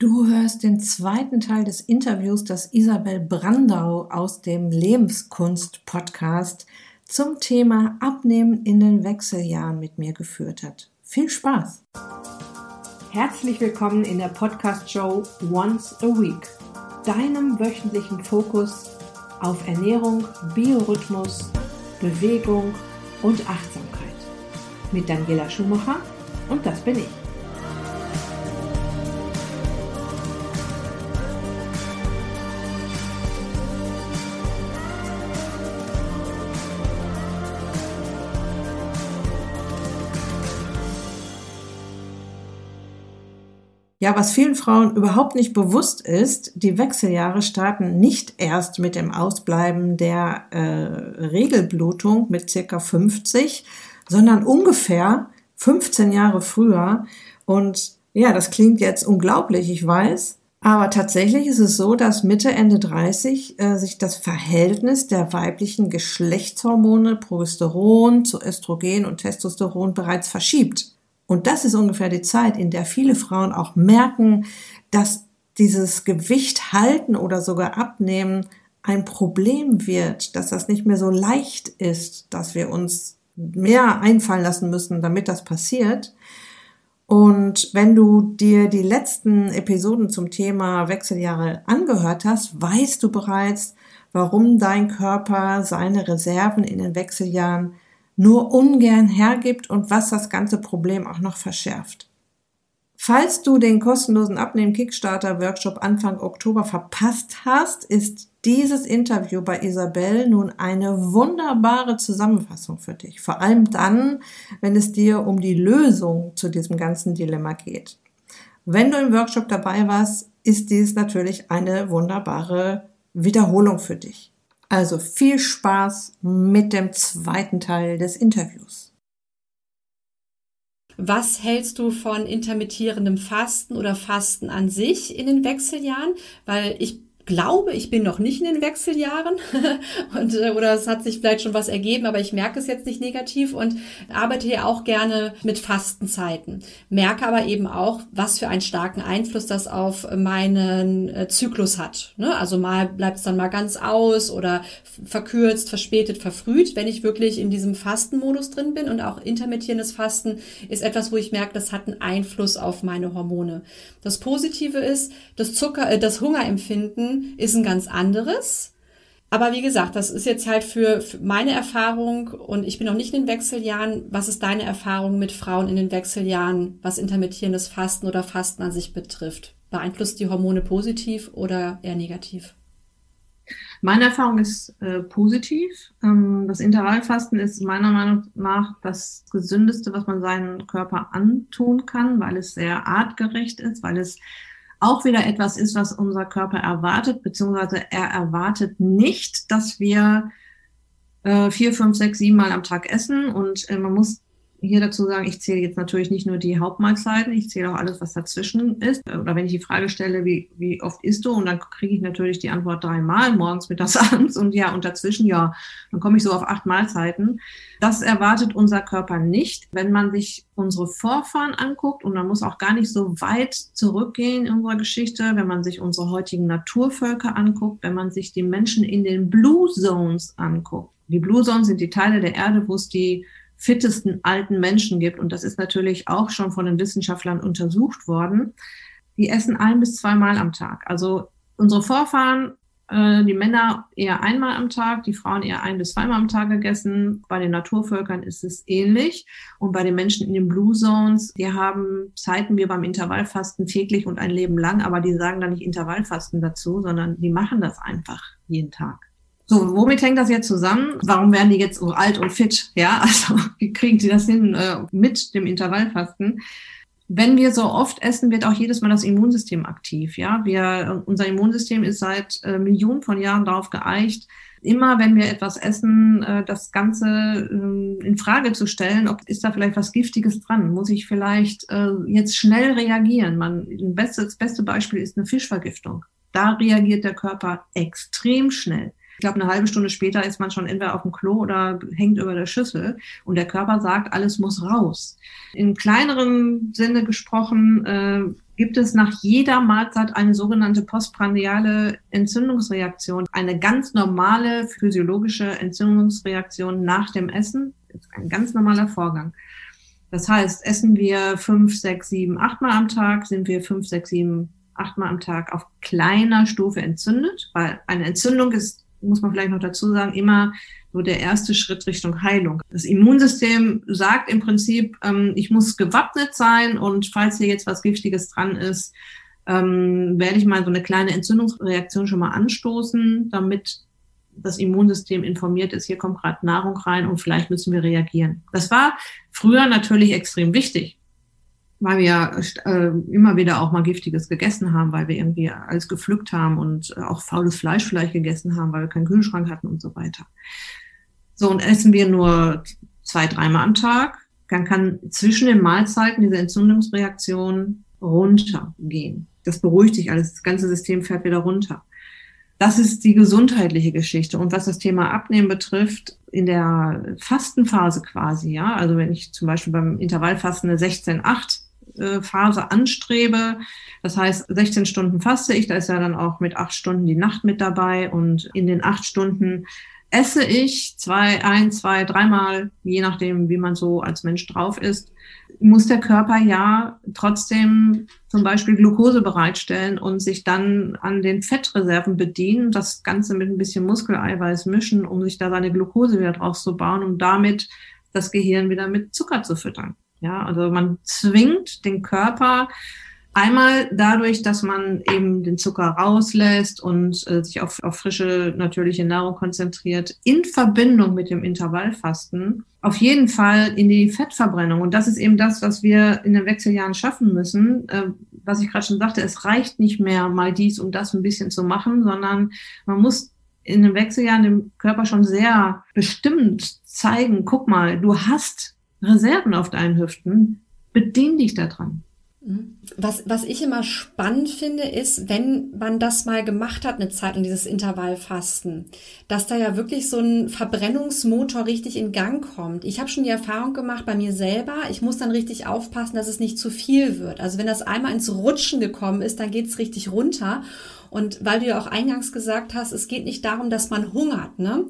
Du hörst den zweiten Teil des Interviews, das Isabel Brandau aus dem Lebenskunst-Podcast zum Thema Abnehmen in den Wechseljahren mit mir geführt hat. Viel Spaß! Herzlich willkommen in der Podcast-Show Once a Week, deinem wöchentlichen Fokus auf Ernährung, Biorhythmus, Bewegung und Achtsamkeit. Mit Daniela Schumacher und das bin ich. Ja, was vielen Frauen überhaupt nicht bewusst ist, die Wechseljahre starten nicht erst mit dem Ausbleiben der äh, Regelblutung mit circa 50, sondern ungefähr 15 Jahre früher. Und ja, das klingt jetzt unglaublich, ich weiß. Aber tatsächlich ist es so, dass Mitte, Ende 30 äh, sich das Verhältnis der weiblichen Geschlechtshormone Progesteron zu Östrogen und Testosteron bereits verschiebt. Und das ist ungefähr die Zeit, in der viele Frauen auch merken, dass dieses Gewicht halten oder sogar abnehmen ein Problem wird, dass das nicht mehr so leicht ist, dass wir uns mehr einfallen lassen müssen, damit das passiert. Und wenn du dir die letzten Episoden zum Thema Wechseljahre angehört hast, weißt du bereits, warum dein Körper seine Reserven in den Wechseljahren nur ungern hergibt und was das ganze Problem auch noch verschärft. Falls du den kostenlosen Abnehmen Kickstarter Workshop Anfang Oktober verpasst hast, ist dieses Interview bei Isabel nun eine wunderbare Zusammenfassung für dich. Vor allem dann, wenn es dir um die Lösung zu diesem ganzen Dilemma geht. Wenn du im Workshop dabei warst, ist dies natürlich eine wunderbare Wiederholung für dich. Also viel Spaß mit dem zweiten Teil des Interviews. Was hältst du von intermittierendem Fasten oder Fasten an sich in den Wechseljahren? Weil ich glaube, ich bin noch nicht in den Wechseljahren und äh, oder es hat sich vielleicht schon was ergeben, aber ich merke es jetzt nicht negativ und arbeite ja auch gerne mit Fastenzeiten. Merke aber eben auch, was für einen starken Einfluss das auf meinen äh, Zyklus hat. Ne? Also mal bleibt es dann mal ganz aus oder verkürzt, verspätet, verfrüht, wenn ich wirklich in diesem Fastenmodus drin bin und auch intermittierendes Fasten ist etwas, wo ich merke, das hat einen Einfluss auf meine Hormone. Das Positive ist, das Zucker, äh, das Hungerempfinden ist ein ganz anderes. Aber wie gesagt, das ist jetzt halt für, für, meine Erfahrung und ich bin noch nicht in den Wechseljahren. Was ist deine Erfahrung mit Frauen in den Wechseljahren, was intermittierendes Fasten oder Fasten an sich betrifft? Beeinflusst die Hormone positiv oder eher negativ? Meine Erfahrung ist äh, positiv. Ähm, das Intervallfasten ist meiner Meinung nach das gesündeste, was man seinem Körper antun kann, weil es sehr artgerecht ist, weil es auch wieder etwas ist, was unser Körper erwartet, beziehungsweise er erwartet nicht, dass wir äh, vier, fünf, sechs, sieben Mal am Tag essen. Und äh, man muss hier dazu sagen, ich zähle jetzt natürlich nicht nur die Hauptmahlzeiten, ich zähle auch alles, was dazwischen ist. Oder wenn ich die Frage stelle, wie, wie oft isst du? Und dann kriege ich natürlich die Antwort dreimal, morgens, mittags, abends und ja, und dazwischen ja, dann komme ich so auf acht Mahlzeiten. Das erwartet unser Körper nicht. Wenn man sich unsere Vorfahren anguckt, und man muss auch gar nicht so weit zurückgehen in unserer Geschichte, wenn man sich unsere heutigen Naturvölker anguckt, wenn man sich die Menschen in den Blue Zones anguckt. Die Blue Zones sind die Teile der Erde, wo es die fittesten alten Menschen gibt, und das ist natürlich auch schon von den Wissenschaftlern untersucht worden, die essen ein bis zweimal am Tag. Also unsere Vorfahren, äh, die Männer eher einmal am Tag, die Frauen eher ein bis zweimal am Tag gegessen. Bei den Naturvölkern ist es ähnlich. Und bei den Menschen in den Blue Zones, die haben Zeiten wie beim Intervallfasten täglich und ein Leben lang, aber die sagen da nicht Intervallfasten dazu, sondern die machen das einfach jeden Tag. So, womit hängt das jetzt zusammen? Warum werden die jetzt so alt und fit? Ja, also wie kriegen sie das hin äh, mit dem Intervallfasten? Wenn wir so oft essen, wird auch jedes Mal das Immunsystem aktiv. Ja, wir, unser Immunsystem ist seit äh, Millionen von Jahren darauf geeicht, immer wenn wir etwas essen, äh, das Ganze äh, in Frage zu stellen, ob ist da vielleicht was Giftiges dran? Muss ich vielleicht äh, jetzt schnell reagieren? Man, das beste Beispiel ist eine Fischvergiftung. Da reagiert der Körper extrem schnell. Ich glaube, eine halbe Stunde später ist man schon entweder auf dem Klo oder hängt über der Schüssel und der Körper sagt, alles muss raus. In kleinerem Sinne gesprochen, äh, gibt es nach jeder Mahlzeit eine sogenannte postprandiale Entzündungsreaktion, eine ganz normale physiologische Entzündungsreaktion nach dem Essen. Ist ein ganz normaler Vorgang. Das heißt, essen wir fünf, sechs, sieben, achtmal am Tag, sind wir fünf, sechs, sieben, achtmal am Tag auf kleiner Stufe entzündet, weil eine Entzündung ist, muss man vielleicht noch dazu sagen, immer so der erste Schritt Richtung Heilung. Das Immunsystem sagt im Prinzip, ähm, ich muss gewappnet sein und falls hier jetzt was Giftiges dran ist, ähm, werde ich mal so eine kleine Entzündungsreaktion schon mal anstoßen, damit das Immunsystem informiert ist, hier kommt gerade Nahrung rein und vielleicht müssen wir reagieren. Das war früher natürlich extrem wichtig, weil wir äh, immer wieder auch mal Giftiges gegessen haben, weil wir irgendwie alles gepflückt haben und auch faules Fleisch vielleicht gegessen haben, weil wir keinen Kühlschrank hatten und so weiter. So, und essen wir nur zwei, dreimal am Tag, dann kann zwischen den Mahlzeiten diese Entzündungsreaktion runtergehen. Das beruhigt sich alles, das ganze System fährt wieder runter. Das ist die gesundheitliche Geschichte. Und was das Thema Abnehmen betrifft, in der Fastenphase quasi, ja, also wenn ich zum Beispiel beim Intervallfasten eine 16-8 Phase anstrebe. Das heißt, 16 Stunden faste ich, da ist ja dann auch mit acht Stunden die Nacht mit dabei und in den acht Stunden esse ich zwei, ein, zwei, dreimal, je nachdem, wie man so als Mensch drauf ist, muss der Körper ja trotzdem zum Beispiel Glucose bereitstellen und sich dann an den Fettreserven bedienen, das Ganze mit ein bisschen Muskeleiweiß mischen, um sich da seine Glucose wieder drauf zu bauen und damit das Gehirn wieder mit Zucker zu füttern. Ja, also man zwingt den Körper Einmal dadurch, dass man eben den Zucker rauslässt und äh, sich auf, auf frische, natürliche Nahrung konzentriert, in Verbindung mit dem Intervallfasten, auf jeden Fall in die Fettverbrennung. Und das ist eben das, was wir in den Wechseljahren schaffen müssen. Äh, was ich gerade schon sagte, es reicht nicht mehr, mal dies und das ein bisschen zu machen, sondern man muss in den Wechseljahren dem Körper schon sehr bestimmt zeigen, guck mal, du hast Reserven auf deinen Hüften, bedien dich daran. Was, was ich immer spannend finde, ist, wenn man das mal gemacht hat, eine Zeit in dieses Intervallfasten, dass da ja wirklich so ein Verbrennungsmotor richtig in Gang kommt. Ich habe schon die Erfahrung gemacht bei mir selber, ich muss dann richtig aufpassen, dass es nicht zu viel wird. Also wenn das einmal ins Rutschen gekommen ist, dann geht's richtig runter. Und weil du ja auch eingangs gesagt hast, es geht nicht darum, dass man hungert. Ne?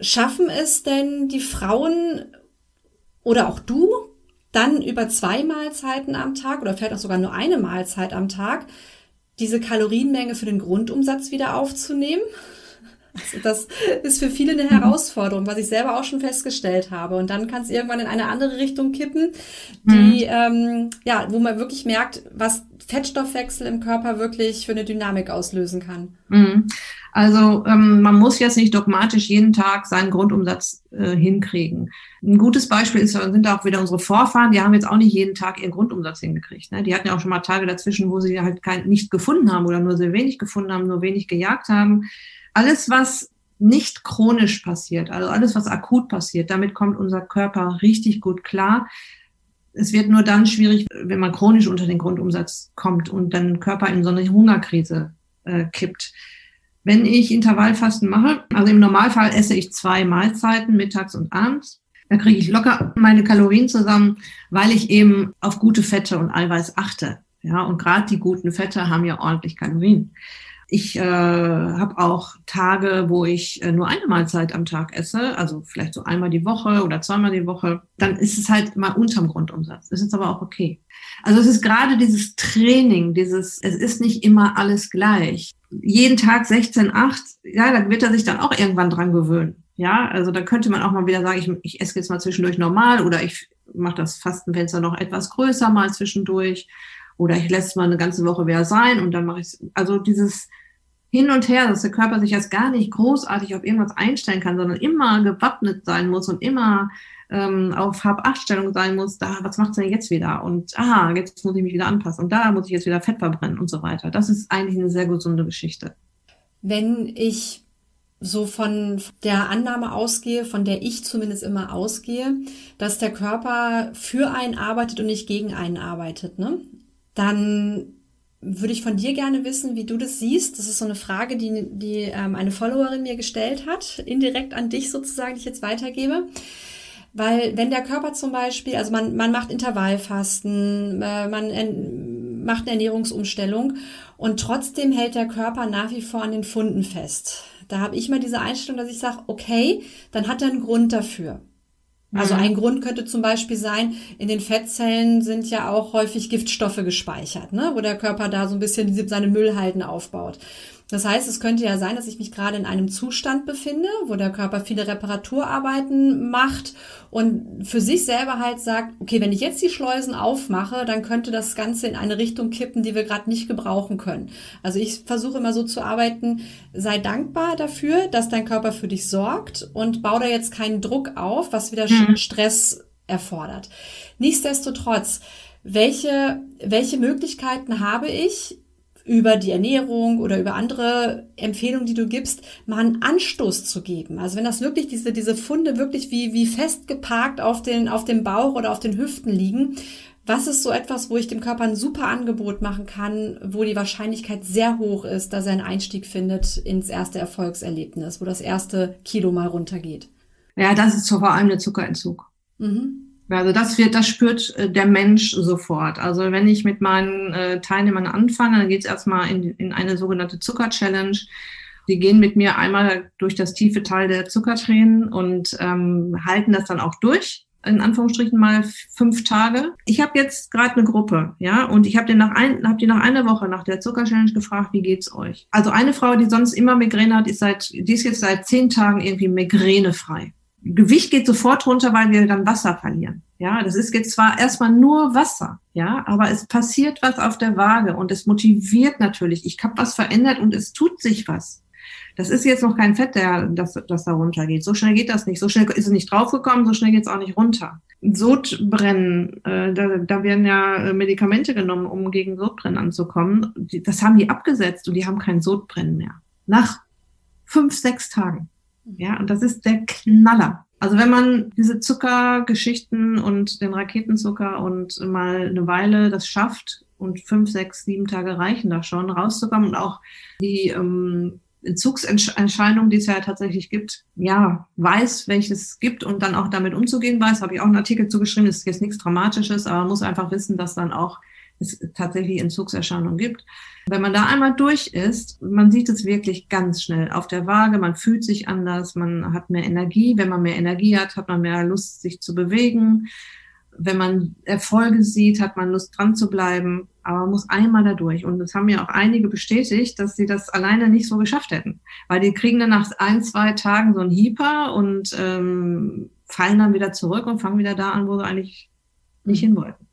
Schaffen es denn die Frauen oder auch du, dann über zwei Mahlzeiten am Tag oder vielleicht auch sogar nur eine Mahlzeit am Tag diese Kalorienmenge für den Grundumsatz wieder aufzunehmen. Also das ist für viele eine mhm. Herausforderung, was ich selber auch schon festgestellt habe. Und dann kann es irgendwann in eine andere Richtung kippen, die, mhm. ähm, ja, wo man wirklich merkt, was Fettstoffwechsel im Körper wirklich für eine Dynamik auslösen kann. Mhm. Also ähm, man muss jetzt nicht dogmatisch jeden Tag seinen Grundumsatz äh, hinkriegen. Ein gutes Beispiel ist, sind auch wieder unsere Vorfahren, die haben jetzt auch nicht jeden Tag ihren Grundumsatz hingekriegt. Ne? Die hatten ja auch schon mal Tage dazwischen, wo sie halt kein, nicht gefunden haben oder nur sehr wenig gefunden haben, nur wenig gejagt haben. Alles, was nicht chronisch passiert, also alles, was akut passiert, damit kommt unser Körper richtig gut klar. Es wird nur dann schwierig, wenn man chronisch unter den Grundumsatz kommt und dann Körper in so eine Hungerkrise äh, kippt. Wenn ich Intervallfasten mache, also im Normalfall esse ich zwei Mahlzeiten, mittags und abends, da kriege ich locker meine Kalorien zusammen, weil ich eben auf gute Fette und Eiweiß achte. Ja, und gerade die guten Fette haben ja ordentlich Kalorien. Ich äh, habe auch Tage, wo ich äh, nur eine Mahlzeit am Tag esse, also vielleicht so einmal die Woche oder zweimal die Woche. Dann ist es halt mal unterm Grundumsatz. Das ist aber auch okay. Also es ist gerade dieses Training, dieses, es ist nicht immer alles gleich. Jeden Tag 16, 8, ja, da wird er sich dann auch irgendwann dran gewöhnen. Ja, also da könnte man auch mal wieder sagen, ich, ich esse jetzt mal zwischendurch normal oder ich mache das Fastenfenster noch etwas größer mal zwischendurch oder ich lasse es mal eine ganze Woche wieder sein und dann mache ich also dieses hin und her, dass der Körper sich jetzt gar nicht großartig auf irgendwas einstellen kann, sondern immer gewappnet sein muss und immer ähm, auf Hab-Acht-Stellung sein muss, da, was macht's denn jetzt wieder? Und aha, jetzt muss ich mich wieder anpassen und da muss ich jetzt wieder Fett verbrennen und so weiter. Das ist eigentlich eine sehr gesunde Geschichte. Wenn ich so von der Annahme ausgehe, von der ich zumindest immer ausgehe, dass der Körper für einen arbeitet und nicht gegen einen arbeitet, ne? Dann würde ich von dir gerne wissen, wie du das siehst. Das ist so eine Frage, die, die ähm, eine Followerin mir gestellt hat, indirekt an dich sozusagen, die ich jetzt weitergebe. Weil wenn der Körper zum Beispiel, also man, man macht Intervallfasten, äh, man, macht eine Ernährungsumstellung und trotzdem hält der Körper nach wie vor an den Funden fest. Da habe ich mal diese Einstellung, dass ich sage, okay, dann hat er einen Grund dafür. Also mhm. ein Grund könnte zum Beispiel sein, in den Fettzellen sind ja auch häufig Giftstoffe gespeichert, ne? wo der Körper da so ein bisschen seine Müllhalden aufbaut. Das heißt, es könnte ja sein, dass ich mich gerade in einem Zustand befinde, wo der Körper viele Reparaturarbeiten macht und für sich selber halt sagt, okay, wenn ich jetzt die Schleusen aufmache, dann könnte das Ganze in eine Richtung kippen, die wir gerade nicht gebrauchen können. Also ich versuche immer so zu arbeiten, sei dankbar dafür, dass dein Körper für dich sorgt und baue da jetzt keinen Druck auf, was wieder mhm. Stress erfordert. Nichtsdestotrotz, welche, welche Möglichkeiten habe ich, über die Ernährung oder über andere Empfehlungen, die du gibst, mal einen Anstoß zu geben. Also wenn das wirklich diese, diese Funde wirklich wie, wie festgeparkt auf den, auf dem Bauch oder auf den Hüften liegen, was ist so etwas, wo ich dem Körper ein super Angebot machen kann, wo die Wahrscheinlichkeit sehr hoch ist, dass er einen Einstieg findet ins erste Erfolgserlebnis, wo das erste Kilo mal runtergeht? Ja, das ist vor allem der Zuckerentzug. Mhm. Also das wird, das spürt äh, der Mensch sofort. Also wenn ich mit meinen äh, Teilnehmern anfange, dann geht es erstmal in, in eine sogenannte Zucker-Challenge. Die gehen mit mir einmal durch das tiefe Teil der Zuckertränen und ähm, halten das dann auch durch in Anführungsstrichen mal fünf Tage. Ich habe jetzt gerade eine Gruppe, ja, und ich habe nach ein, hab die nach einer Woche nach der Zuckerchallenge gefragt, wie geht's euch? Also eine Frau, die sonst immer Migräne hat, ist seit, die ist jetzt seit zehn Tagen irgendwie migränefrei. Gewicht geht sofort runter, weil wir dann Wasser verlieren. Ja, das ist jetzt zwar erstmal nur Wasser, ja, aber es passiert was auf der Waage und es motiviert natürlich. Ich habe was verändert und es tut sich was. Das ist jetzt noch kein Fett, der, das, das da runtergeht. So schnell geht das nicht. So schnell ist es nicht draufgekommen, so schnell geht es auch nicht runter. Sodbrennen, äh, da, da werden ja Medikamente genommen, um gegen Sodbrennen anzukommen. Das haben die abgesetzt und die haben kein Sodbrennen mehr. Nach fünf, sechs Tagen. Ja, und das ist der Knaller. Also wenn man diese Zuckergeschichten und den Raketenzucker und mal eine Weile das schafft und fünf, sechs, sieben Tage reichen da schon rauszukommen und auch die ähm, Entzugserscheinungen, die es ja tatsächlich gibt, ja, weiß, welches es gibt und dann auch damit umzugehen weiß, habe ich auch einen Artikel zugeschrieben, das ist jetzt nichts Dramatisches, aber man muss einfach wissen, dass dann auch es tatsächlich Entzugserscheinungen gibt. Wenn man da einmal durch ist, man sieht es wirklich ganz schnell auf der Waage, man fühlt sich anders, man hat mehr Energie. Wenn man mehr Energie hat, hat man mehr Lust, sich zu bewegen. Wenn man Erfolge sieht, hat man Lust dran zu bleiben. Aber man muss einmal da durch. Und das haben mir auch einige bestätigt, dass sie das alleine nicht so geschafft hätten. Weil die kriegen dann nach ein, zwei Tagen so ein Hieper und ähm, fallen dann wieder zurück und fangen wieder da an, wo sie eigentlich nicht hin wollten.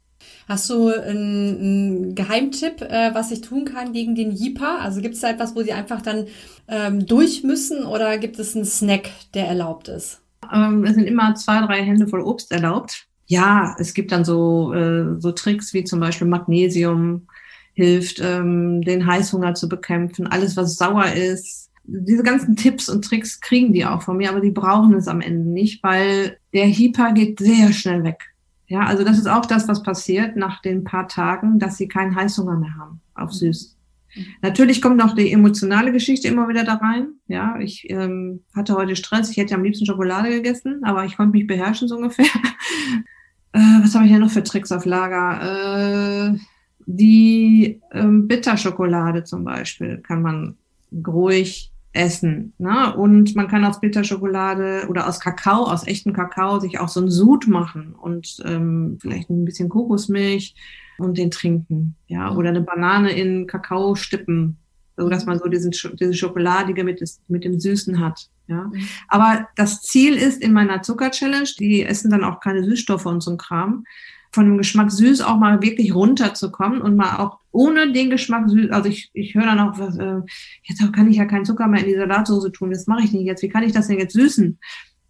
Hast du einen, einen Geheimtipp, äh, was ich tun kann gegen den Jipa? Also gibt es da etwas, wo sie einfach dann ähm, durch müssen oder gibt es einen Snack, der erlaubt ist? Ähm, es sind immer zwei, drei Hände voll Obst erlaubt. Ja, es gibt dann so, äh, so Tricks wie zum Beispiel Magnesium hilft, ähm, den Heißhunger zu bekämpfen. Alles, was sauer ist, diese ganzen Tipps und Tricks kriegen die auch von mir, aber die brauchen es am Ende nicht, weil der Hyper geht sehr schnell weg. Ja, also das ist auch das, was passiert nach den paar Tagen, dass sie keinen Heißhunger mehr haben auf mhm. süß. Mhm. Natürlich kommt noch die emotionale Geschichte immer wieder da rein. Ja, ich ähm, hatte heute Stress. Ich hätte am liebsten Schokolade gegessen, aber ich konnte mich beherrschen so ungefähr. äh, was habe ich hier noch für Tricks auf Lager? Äh, die ähm, Bitterschokolade zum Beispiel kann man ruhig essen. Ne? Und man kann aus Bitterschokolade oder aus Kakao, aus echtem Kakao, sich auch so ein Sud machen und ähm, vielleicht ein bisschen Kokosmilch und den trinken. Ja, oder eine Banane in Kakao stippen, so dass man so diesen, diese Schokoladige mit, des, mit dem Süßen hat. Ja, mhm. aber das Ziel ist in meiner Zucker-Challenge, die essen dann auch keine Süßstoffe und so ein Kram, von dem Geschmack süß auch mal wirklich runterzukommen und mal auch ohne den Geschmack süß, also ich, ich höre dann auch, was, äh, jetzt kann ich ja keinen Zucker mehr in die Salatsoße tun, das mache ich nicht jetzt, wie kann ich das denn jetzt süßen?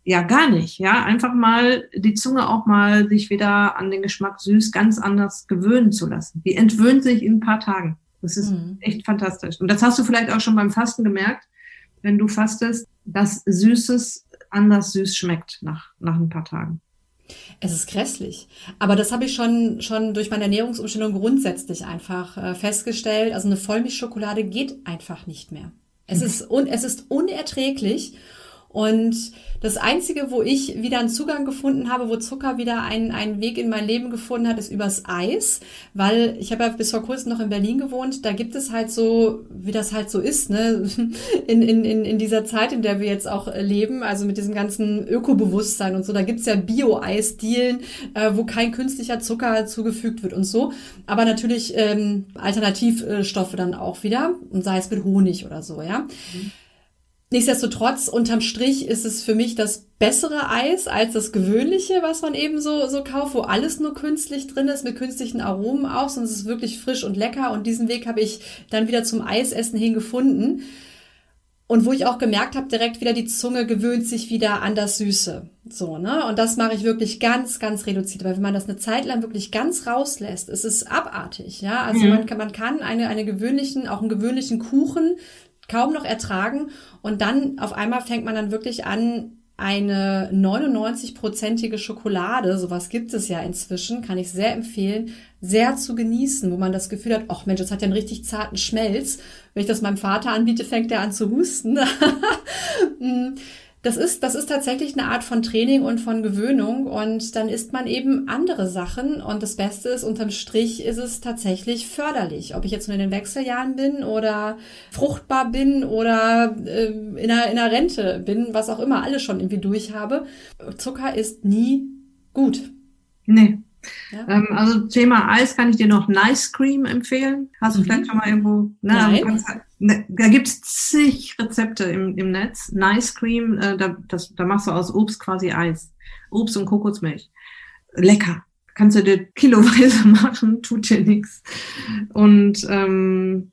Ja, gar nicht, ja, einfach mal die Zunge auch mal sich wieder an den Geschmack süß ganz anders gewöhnen zu lassen. Die entwöhnt sich in ein paar Tagen. Das ist mhm. echt fantastisch. Und das hast du vielleicht auch schon beim Fasten gemerkt, wenn du fastest, dass Süßes anders süß schmeckt nach, nach ein paar Tagen. Es ist grässlich. Aber das habe ich schon, schon durch meine Ernährungsumstellung grundsätzlich einfach äh, festgestellt. Also eine Vollmilchschokolade geht einfach nicht mehr. Es ist, un, es ist unerträglich. Und das Einzige, wo ich wieder einen Zugang gefunden habe, wo Zucker wieder einen, einen Weg in mein Leben gefunden hat, ist übers Eis. Weil ich habe ja bis vor kurzem noch in Berlin gewohnt. Da gibt es halt so, wie das halt so ist, ne? In, in, in, dieser Zeit, in der wir jetzt auch leben, also mit diesem ganzen Ökobewusstsein und so. Da gibt's ja Bio-Eisdielen, äh, wo kein künstlicher Zucker zugefügt wird und so. Aber natürlich ähm, Alternativstoffe dann auch wieder. Und sei es mit Honig oder so, ja. Mhm. Nichtsdestotrotz, unterm Strich ist es für mich das bessere Eis als das gewöhnliche, was man eben so, so kauft, wo alles nur künstlich drin ist, mit künstlichen Aromen auch, sonst ist es wirklich frisch und lecker. Und diesen Weg habe ich dann wieder zum Eisessen hingefunden. Und wo ich auch gemerkt habe, direkt wieder die Zunge gewöhnt sich wieder an das Süße. So, ne? Und das mache ich wirklich ganz, ganz reduziert. Weil wenn man das eine Zeit lang wirklich ganz rauslässt, ist es abartig, ja. Also mhm. man kann, man kann eine, eine gewöhnlichen, auch einen gewöhnlichen Kuchen kaum noch ertragen. Und dann auf einmal fängt man dann wirklich an, eine 99-prozentige Schokolade, sowas gibt es ja inzwischen, kann ich sehr empfehlen, sehr zu genießen, wo man das Gefühl hat, ach Mensch, das hat ja einen richtig zarten Schmelz. Wenn ich das meinem Vater anbiete, fängt er an zu husten. Das ist, das ist tatsächlich eine Art von Training und von Gewöhnung und dann isst man eben andere Sachen und das Beste ist, unterm Strich ist es tatsächlich förderlich. Ob ich jetzt nur in den Wechseljahren bin oder fruchtbar bin oder äh, in, einer, in einer Rente bin, was auch immer, alles schon irgendwie durch habe. Zucker ist nie gut. Nee, ja. Ähm, also Thema Eis kann ich dir noch Nice Cream empfehlen. Hast du mhm. vielleicht schon mal irgendwo? Ne, Nein. Ne, da gibt's zig Rezepte im, im Netz. Nice Cream, äh, da, das, da machst du aus Obst quasi Eis. Obst und Kokosmilch. Lecker. Kannst du dir kiloweise machen, tut dir nichts. Und ähm,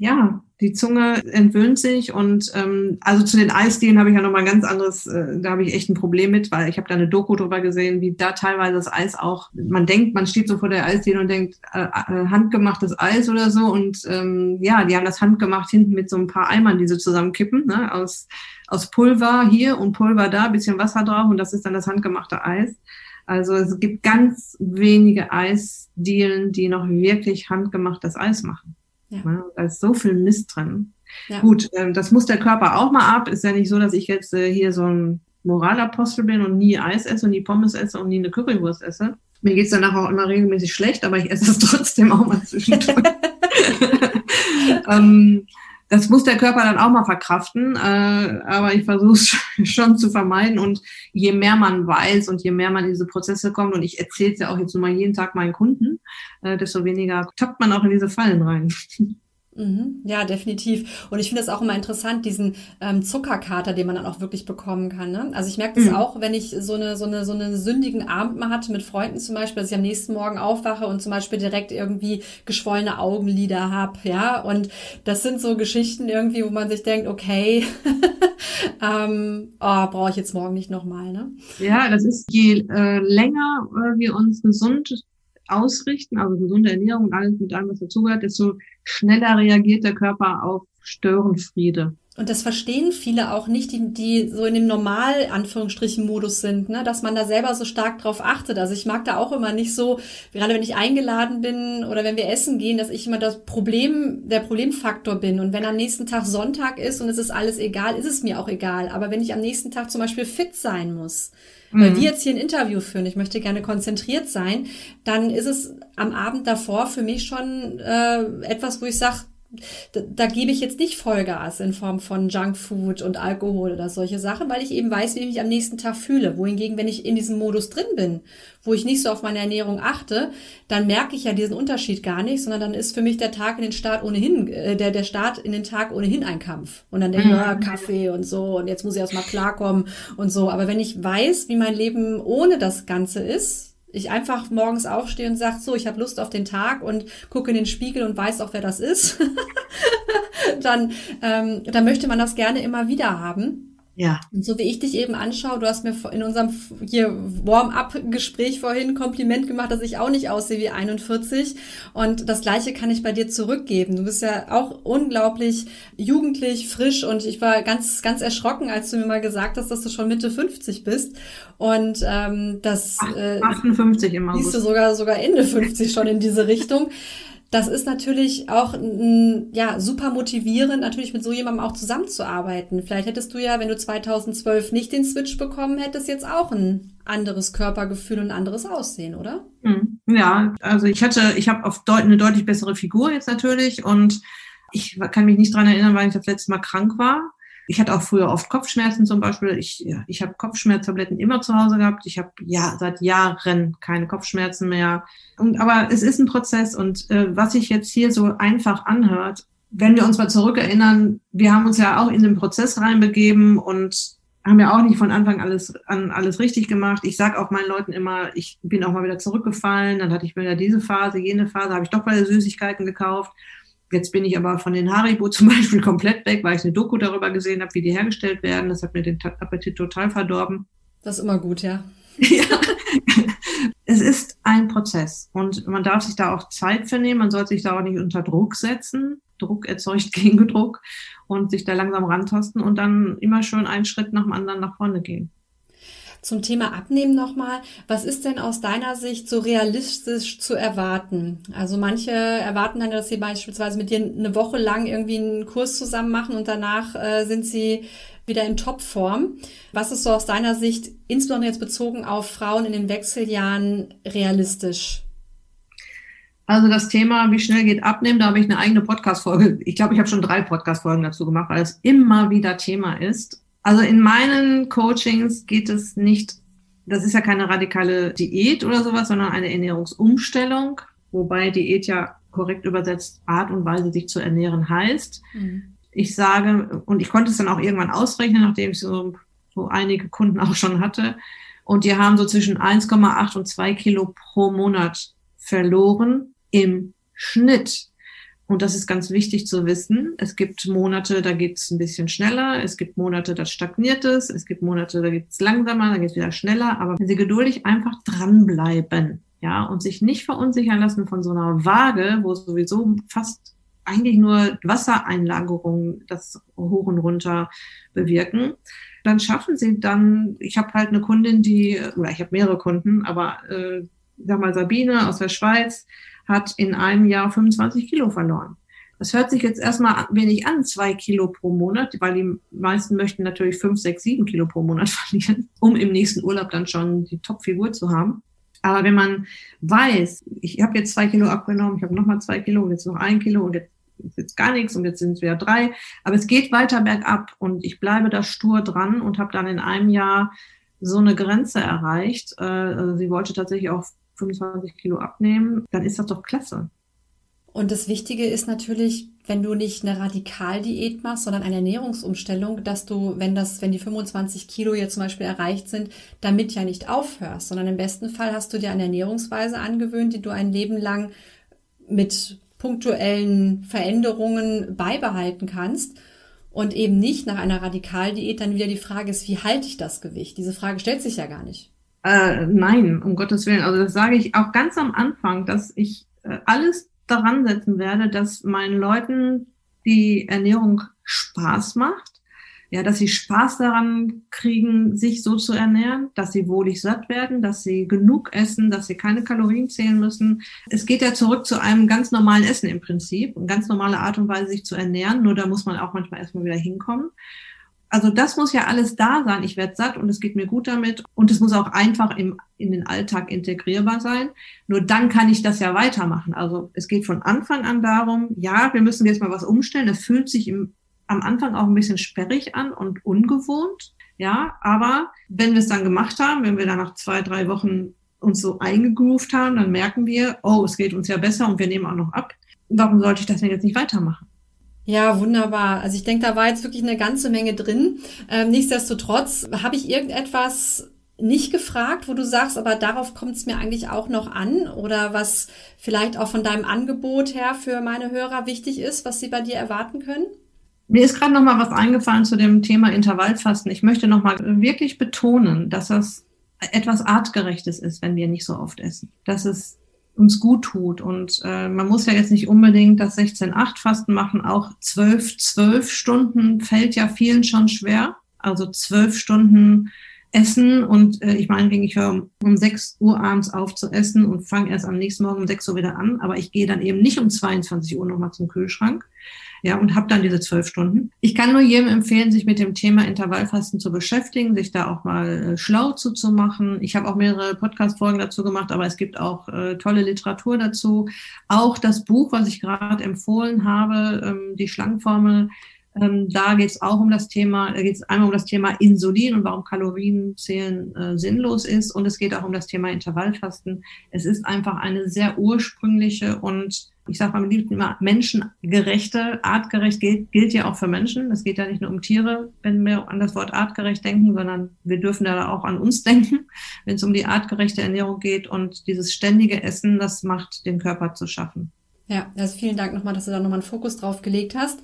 ja, die Zunge entwöhnt sich und ähm, also zu den Eisdielen habe ich ja nochmal ein ganz anderes, äh, da habe ich echt ein Problem mit, weil ich habe da eine Doku drüber gesehen, wie da teilweise das Eis auch, man denkt, man steht so vor der Eisdiele und denkt, äh, äh, handgemachtes Eis oder so und ähm, ja, die haben das handgemacht hinten mit so ein paar Eimern, die sie zusammenkippen, ne, aus, aus Pulver hier und Pulver da, bisschen Wasser drauf und das ist dann das handgemachte Eis. Also es gibt ganz wenige Eisdielen, die noch wirklich handgemachtes Eis machen. Ja. Ne? Da ist so viel Mist drin. Ja. Gut, äh, das muss der Körper auch mal ab. Ist ja nicht so, dass ich jetzt äh, hier so ein Moralapostel bin und nie Eis esse und nie Pommes esse und nie eine Currywurst esse. Mir geht's danach auch immer regelmäßig schlecht, aber ich esse es trotzdem auch mal zwischendurch. ähm, das muss der Körper dann auch mal verkraften, äh, aber ich versuche es schon zu vermeiden. Und je mehr man weiß und je mehr man in diese Prozesse kommt, und ich erzähle es ja auch jetzt nur mal jeden Tag meinen Kunden, äh, desto weniger tappt man auch in diese Fallen rein. Mhm. Ja, definitiv. Und ich finde es auch immer interessant, diesen ähm, Zuckerkater, den man dann auch wirklich bekommen kann. Ne? Also ich merke das mhm. auch, wenn ich so eine, so eine, so eine sündigen Abend mal hatte mit Freunden zum Beispiel, dass ich am nächsten Morgen aufwache und zum Beispiel direkt irgendwie geschwollene Augenlider habe, ja. Und das sind so Geschichten irgendwie, wo man sich denkt, okay, ähm, oh, brauche ich jetzt morgen nicht nochmal, ne? Ja, das ist je äh, länger äh, wir uns gesund ausrichten, also gesunde Ernährung und alles mit allem, was dazugehört, desto schneller reagiert der Körper auf Störenfriede. Und das verstehen viele auch nicht, die, die so in dem normal Anführungsstrichen Modus sind, ne, dass man da selber so stark drauf achtet. Also ich mag da auch immer nicht so, gerade wenn ich eingeladen bin oder wenn wir essen gehen, dass ich immer das Problem, der Problemfaktor bin. Und wenn am nächsten Tag Sonntag ist und es ist alles egal, ist es mir auch egal. Aber wenn ich am nächsten Tag zum Beispiel fit sein muss, weil mhm. wir jetzt hier ein Interview führen, ich möchte gerne konzentriert sein, dann ist es am Abend davor für mich schon äh, etwas, wo ich sage, da, da gebe ich jetzt nicht Vollgas in Form von Junkfood und Alkohol oder solche Sachen, weil ich eben weiß, wie ich mich am nächsten Tag fühle. Wohingegen, wenn ich in diesem Modus drin bin, wo ich nicht so auf meine Ernährung achte, dann merke ich ja diesen Unterschied gar nicht, sondern dann ist für mich der Tag in den Start ohnehin, äh, der, der Start in den Tag ohnehin ein Kampf. Und dann denke ich, mhm. ja, Kaffee und so und jetzt muss ich erstmal klarkommen und so. Aber wenn ich weiß, wie mein Leben ohne das Ganze ist, ich einfach morgens aufstehe und sage, so, ich habe Lust auf den Tag und gucke in den Spiegel und weiß auch, wer das ist, dann, ähm, dann möchte man das gerne immer wieder haben. Ja. Und so wie ich dich eben anschaue, du hast mir in unserem hier Warm-up-Gespräch vorhin Kompliment gemacht, dass ich auch nicht aussehe wie 41. Und das Gleiche kann ich bei dir zurückgeben. Du bist ja auch unglaublich jugendlich, frisch und ich war ganz, ganz erschrocken, als du mir mal gesagt hast, dass du schon Mitte 50 bist. Und ähm, das äh, 58 im August. siehst du sogar sogar Ende 50 schon in diese Richtung das ist natürlich auch ja, super motivierend, natürlich mit so jemandem auch zusammenzuarbeiten. Vielleicht hättest du ja, wenn du 2012 nicht den Switch bekommen hättest, jetzt auch ein anderes Körpergefühl und ein anderes Aussehen, oder? Hm. Ja, also ich hatte, ich habe auf deut eine deutlich bessere Figur jetzt natürlich und ich kann mich nicht dran erinnern, weil ich das letzte Mal krank war. Ich hatte auch früher oft Kopfschmerzen zum Beispiel. Ich, ja, ich habe Kopfschmerztabletten immer zu Hause gehabt. Ich habe ja seit Jahren keine Kopfschmerzen mehr. Und, aber es ist ein Prozess und äh, was sich jetzt hier so einfach anhört, wenn wir uns mal zurückerinnern, wir haben uns ja auch in den Prozess reinbegeben und haben ja auch nicht von Anfang alles an alles richtig gemacht. Ich sage auch meinen Leuten immer, ich bin auch mal wieder zurückgefallen, dann hatte ich wieder diese Phase, jene Phase, habe ich doch mal Süßigkeiten gekauft. Jetzt bin ich aber von den Haribo zum Beispiel komplett weg, weil ich eine Doku darüber gesehen habe, wie die hergestellt werden. Das hat mir den Appetit total verdorben. Das ist immer gut, ja. ja. Es ist ein Prozess und man darf sich da auch Zeit für nehmen. Man sollte sich da auch nicht unter Druck setzen. Druck erzeugt Gegendruck und sich da langsam rantasten und dann immer schön einen Schritt nach dem anderen nach vorne gehen. Zum Thema Abnehmen nochmal. Was ist denn aus deiner Sicht so realistisch zu erwarten? Also manche erwarten dann, dass sie beispielsweise mit dir eine Woche lang irgendwie einen Kurs zusammen machen und danach äh, sind sie wieder in Topform. Was ist so aus deiner Sicht, insbesondere jetzt bezogen auf Frauen in den Wechseljahren, realistisch? Also das Thema, wie schnell geht abnehmen, da habe ich eine eigene Podcast-Folge. Ich glaube, ich habe schon drei Podcast-Folgen dazu gemacht, weil es immer wieder Thema ist. Also in meinen Coachings geht es nicht, das ist ja keine radikale Diät oder sowas, sondern eine Ernährungsumstellung, wobei Diät ja korrekt übersetzt Art und Weise, sich zu ernähren heißt. Mhm. Ich sage, und ich konnte es dann auch irgendwann ausrechnen, nachdem ich so, so einige Kunden auch schon hatte, und die haben so zwischen 1,8 und 2 Kilo pro Monat verloren im Schnitt. Und das ist ganz wichtig zu wissen. Es gibt Monate, da geht es ein bisschen schneller. Es gibt Monate, da stagniert es. Es gibt Monate, da geht es langsamer, da geht es wieder schneller. Aber wenn Sie geduldig einfach dranbleiben, ja, und sich nicht verunsichern lassen von so einer Waage, wo sowieso fast eigentlich nur Wassereinlagerungen das hoch und runter bewirken, dann schaffen sie dann, ich habe halt eine Kundin, die, oder ich habe mehrere Kunden, aber äh, sag mal Sabine aus der Schweiz, hat in einem Jahr 25 Kilo verloren. Das hört sich jetzt erstmal wenig an, zwei Kilo pro Monat, weil die meisten möchten natürlich fünf, sechs, sieben Kilo pro Monat verlieren, um im nächsten Urlaub dann schon die Top-Figur zu haben. Aber wenn man weiß, ich habe jetzt zwei Kilo abgenommen, ich habe nochmal zwei Kilo und jetzt noch ein Kilo und jetzt ist jetzt gar nichts und jetzt sind es wieder drei. Aber es geht weiter bergab und ich bleibe da stur dran und habe dann in einem Jahr so eine Grenze erreicht. Äh, sie wollte tatsächlich auch 25 Kilo abnehmen, dann ist das doch klasse. Und das Wichtige ist natürlich, wenn du nicht eine Radikaldiät machst, sondern eine Ernährungsumstellung, dass du, wenn das, wenn die 25 Kilo jetzt zum Beispiel erreicht sind, damit ja nicht aufhörst, sondern im besten Fall hast du dir eine Ernährungsweise angewöhnt, die du ein Leben lang mit punktuellen Veränderungen beibehalten kannst und eben nicht nach einer Radikaldiät dann wieder die Frage ist, wie halte ich das Gewicht? Diese Frage stellt sich ja gar nicht. Äh, nein, um Gottes Willen. Also das sage ich auch ganz am Anfang, dass ich äh, alles daran setzen werde, dass meinen Leuten die Ernährung Spaß macht. Ja, dass sie Spaß daran kriegen, sich so zu ernähren, dass sie wohlig satt werden, dass sie genug essen, dass sie keine Kalorien zählen müssen. Es geht ja zurück zu einem ganz normalen Essen im Prinzip, eine ganz normale Art und Weise, sich zu ernähren. Nur da muss man auch manchmal erstmal wieder hinkommen also das muss ja alles da sein. Ich werde satt und es geht mir gut damit. Und es muss auch einfach im, in den Alltag integrierbar sein. Nur dann kann ich das ja weitermachen. Also es geht von Anfang an darum, ja, wir müssen jetzt mal was umstellen. Es fühlt sich im, am Anfang auch ein bisschen sperrig an und ungewohnt. Ja, aber wenn wir es dann gemacht haben, wenn wir dann nach zwei, drei Wochen uns so eingegroovt haben, dann merken wir, oh, es geht uns ja besser und wir nehmen auch noch ab. Warum sollte ich das denn jetzt nicht weitermachen? Ja, wunderbar. Also ich denke, da war jetzt wirklich eine ganze Menge drin. Ähm, nichtsdestotrotz habe ich irgendetwas nicht gefragt, wo du sagst, aber darauf kommt es mir eigentlich auch noch an oder was vielleicht auch von deinem Angebot her für meine Hörer wichtig ist, was sie bei dir erwarten können? Mir ist gerade noch mal was eingefallen zu dem Thema Intervallfasten. Ich möchte noch mal wirklich betonen, dass das etwas artgerechtes ist, wenn wir nicht so oft essen. Dass es uns gut tut. Und äh, man muss ja jetzt nicht unbedingt das 16-8-Fasten machen. Auch 12, 12 Stunden fällt ja vielen schon schwer. Also 12 Stunden essen und äh, ich meine, ich höre um 6 Uhr abends auf zu essen und fange erst am nächsten Morgen um 6 Uhr wieder an, aber ich gehe dann eben nicht um 22 Uhr nochmal zum Kühlschrank, ja, und habe dann diese zwölf Stunden. Ich kann nur jedem empfehlen, sich mit dem Thema Intervallfasten zu beschäftigen, sich da auch mal äh, schlau zu, zu machen. Ich habe auch mehrere Podcast-Folgen dazu gemacht, aber es gibt auch äh, tolle Literatur dazu. Auch das Buch, was ich gerade empfohlen habe, ähm, die Schlangenformel, ähm, da geht es auch um das Thema, da geht es einmal um das Thema Insulin und warum Kalorienzählen äh, sinnlos ist und es geht auch um das Thema Intervallfasten. Es ist einfach eine sehr ursprüngliche und ich sage mal immer menschengerechte, artgerecht gilt, gilt ja auch für Menschen. Es geht ja nicht nur um Tiere, wenn wir an das Wort artgerecht denken, sondern wir dürfen da auch an uns denken, wenn es um die artgerechte Ernährung geht und dieses ständige Essen, das macht den Körper zu schaffen. Ja, also vielen Dank nochmal, dass du da nochmal einen Fokus drauf gelegt hast.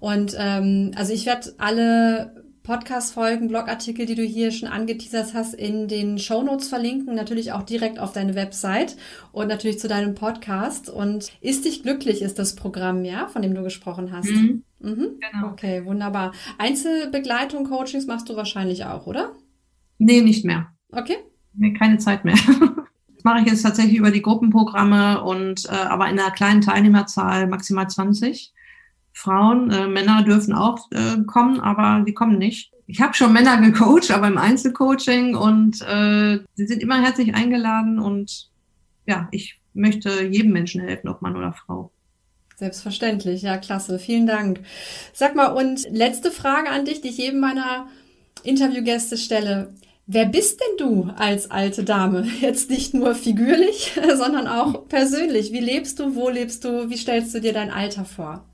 Und ähm, also ich werde alle Podcast-Folgen, Blogartikel, die du hier schon angeteasert hast, in den Show Notes verlinken, natürlich auch direkt auf deine Website und natürlich zu deinem Podcast. Und Ist dich glücklich ist das Programm, ja, von dem du gesprochen hast. Mhm. Mhm. Genau. Okay, wunderbar. Einzelbegleitung, Coachings machst du wahrscheinlich auch, oder? Nee, nicht mehr. Okay. Nee, keine Zeit mehr. Das mache ich jetzt tatsächlich über die Gruppenprogramme und äh, aber in einer kleinen Teilnehmerzahl, maximal 20 Frauen. Äh, Männer dürfen auch äh, kommen, aber die kommen nicht. Ich habe schon Männer gecoacht, aber im Einzelcoaching und äh, sie sind immer herzlich eingeladen und ja, ich möchte jedem Menschen helfen, ob Mann oder Frau. Selbstverständlich, ja, klasse. Vielen Dank. Sag mal, und letzte Frage an dich, die ich jedem meiner Interviewgäste stelle. Wer bist denn du als alte Dame? Jetzt nicht nur figürlich, sondern auch persönlich. Wie lebst du? Wo lebst du? Wie stellst du dir dein Alter vor?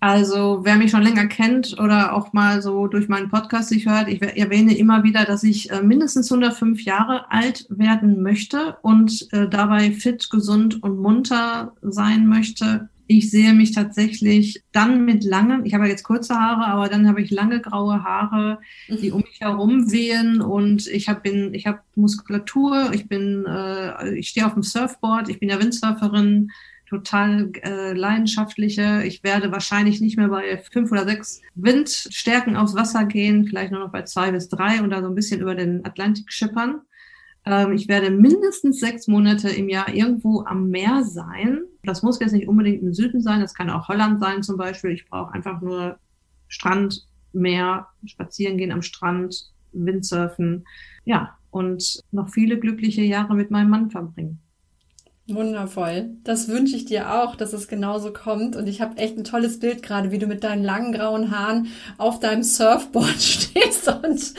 Also, wer mich schon länger kennt oder auch mal so durch meinen Podcast sich hört, ich erwähne immer wieder, dass ich äh, mindestens 105 Jahre alt werden möchte und äh, dabei fit, gesund und munter sein möchte. Ich sehe mich tatsächlich dann mit langen, ich habe jetzt kurze Haare, aber dann habe ich lange graue Haare, die um mich herum wehen und ich habe ich habe Muskulatur, ich bin, äh, ich stehe auf dem Surfboard, ich bin ja Windsurferin, total äh, leidenschaftliche. Ich werde wahrscheinlich nicht mehr bei fünf oder sechs Windstärken aufs Wasser gehen, vielleicht nur noch bei zwei bis drei und da so ein bisschen über den Atlantik schippern. Ähm, ich werde mindestens sechs Monate im Jahr irgendwo am Meer sein. Das muss jetzt nicht unbedingt im Süden sein, das kann auch Holland sein zum Beispiel. Ich brauche einfach nur Strand, Meer, spazieren gehen am Strand, Windsurfen. Ja, und noch viele glückliche Jahre mit meinem Mann verbringen. Wundervoll. Das wünsche ich dir auch, dass es genauso kommt. Und ich habe echt ein tolles Bild gerade, wie du mit deinen langen grauen Haaren auf deinem Surfboard stehst und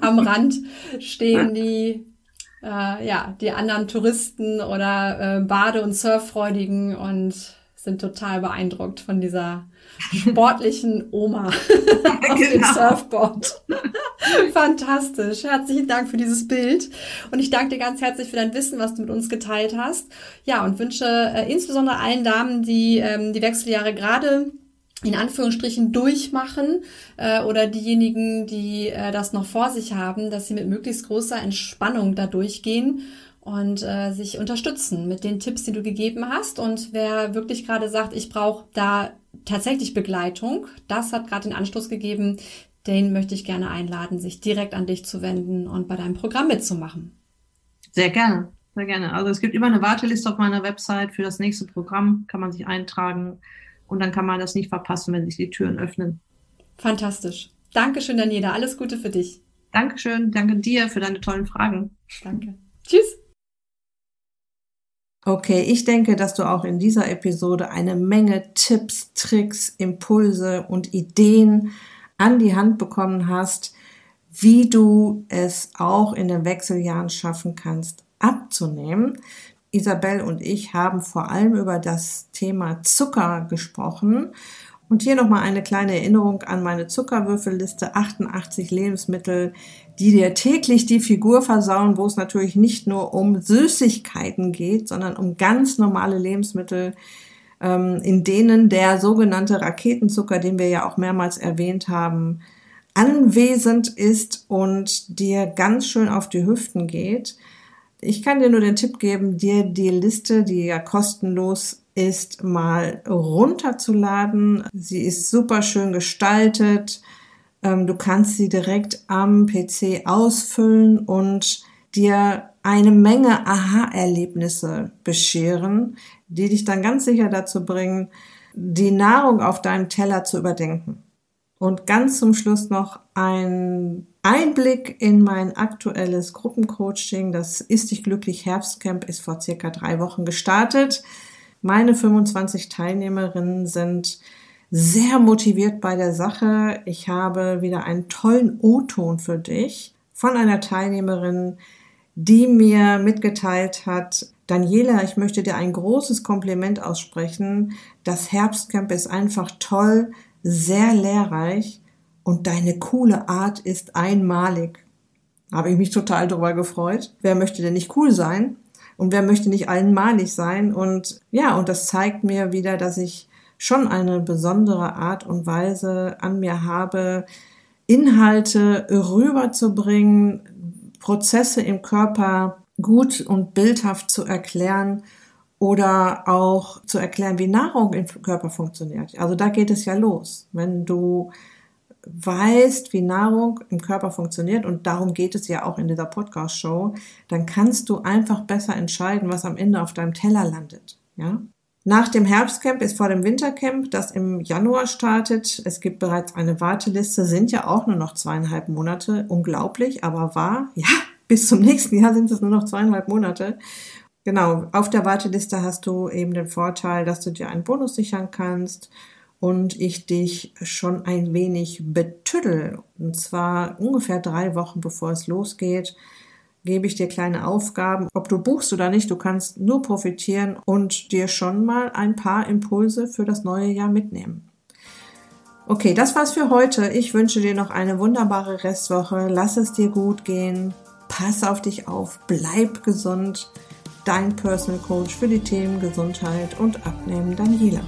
am Rand stehen die äh, ja, die anderen Touristen oder äh, Bade- und Surffreudigen und sind total beeindruckt von dieser sportlichen Oma auf genau. dem Surfboard. Fantastisch. Herzlichen Dank für dieses Bild. Und ich danke dir ganz herzlich für dein Wissen, was du mit uns geteilt hast. Ja, und wünsche äh, insbesondere allen Damen, die ähm, die Wechseljahre gerade in Anführungsstrichen durchmachen äh, oder diejenigen, die äh, das noch vor sich haben, dass sie mit möglichst großer Entspannung da durchgehen und äh, sich unterstützen mit den Tipps, die du gegeben hast. Und wer wirklich gerade sagt, ich brauche da tatsächlich Begleitung, das hat gerade den Anstoß gegeben, den möchte ich gerne einladen, sich direkt an dich zu wenden und bei deinem Programm mitzumachen. Sehr gerne, sehr gerne. Also es gibt immer eine Warteliste auf meiner Website für das nächste Programm, kann man sich eintragen. Und dann kann man das nicht verpassen, wenn sich die Türen öffnen. Fantastisch. Dankeschön, Daniela. Alles Gute für dich. Dankeschön. Danke dir für deine tollen Fragen. Danke. Tschüss. Okay, ich denke, dass du auch in dieser Episode eine Menge Tipps, Tricks, Impulse und Ideen an die Hand bekommen hast, wie du es auch in den Wechseljahren schaffen kannst, abzunehmen. Isabel und ich haben vor allem über das Thema Zucker gesprochen. Und hier nochmal eine kleine Erinnerung an meine Zuckerwürfelliste. 88 Lebensmittel, die dir täglich die Figur versauen, wo es natürlich nicht nur um Süßigkeiten geht, sondern um ganz normale Lebensmittel, ähm, in denen der sogenannte Raketenzucker, den wir ja auch mehrmals erwähnt haben, anwesend ist und dir ganz schön auf die Hüften geht. Ich kann dir nur den Tipp geben, dir die Liste, die ja kostenlos ist, mal runterzuladen. Sie ist super schön gestaltet. Ähm, du kannst sie direkt am PC ausfüllen und dir eine Menge Aha-Erlebnisse bescheren, die dich dann ganz sicher dazu bringen, die Nahrung auf deinem Teller zu überdenken. Und ganz zum Schluss noch ein Einblick in mein aktuelles Gruppencoaching. Das Ist dich glücklich Herbstcamp ist vor circa drei Wochen gestartet. Meine 25 Teilnehmerinnen sind sehr motiviert bei der Sache. Ich habe wieder einen tollen O-Ton für dich von einer Teilnehmerin, die mir mitgeteilt hat, Daniela, ich möchte dir ein großes Kompliment aussprechen. Das Herbstcamp ist einfach toll, sehr lehrreich und deine coole Art ist einmalig. Habe ich mich total darüber gefreut. Wer möchte denn nicht cool sein? Und wer möchte nicht einmalig sein? Und ja, und das zeigt mir wieder, dass ich schon eine besondere Art und Weise an mir habe, Inhalte rüberzubringen, Prozesse im Körper gut und bildhaft zu erklären oder auch zu erklären, wie Nahrung im Körper funktioniert. Also da geht es ja los. Wenn du weißt, wie Nahrung im Körper funktioniert, und darum geht es ja auch in dieser Podcast-Show, dann kannst du einfach besser entscheiden, was am Ende auf deinem Teller landet. Ja? Nach dem Herbstcamp ist vor dem Wintercamp, das im Januar startet. Es gibt bereits eine Warteliste, sind ja auch nur noch zweieinhalb Monate. Unglaublich, aber wahr. Ja, bis zum nächsten Jahr sind es nur noch zweieinhalb Monate. Genau, auf der Warteliste hast du eben den Vorteil, dass du dir einen Bonus sichern kannst und ich dich schon ein wenig betüdel. Und zwar ungefähr drei Wochen bevor es losgeht, gebe ich dir kleine Aufgaben. Ob du buchst oder nicht, du kannst nur profitieren und dir schon mal ein paar Impulse für das neue Jahr mitnehmen. Okay, das war's für heute. Ich wünsche dir noch eine wunderbare Restwoche. Lass es dir gut gehen. Pass auf dich auf. Bleib gesund. Dein Personal Coach für die Themen Gesundheit und Abnehmen, Daniela.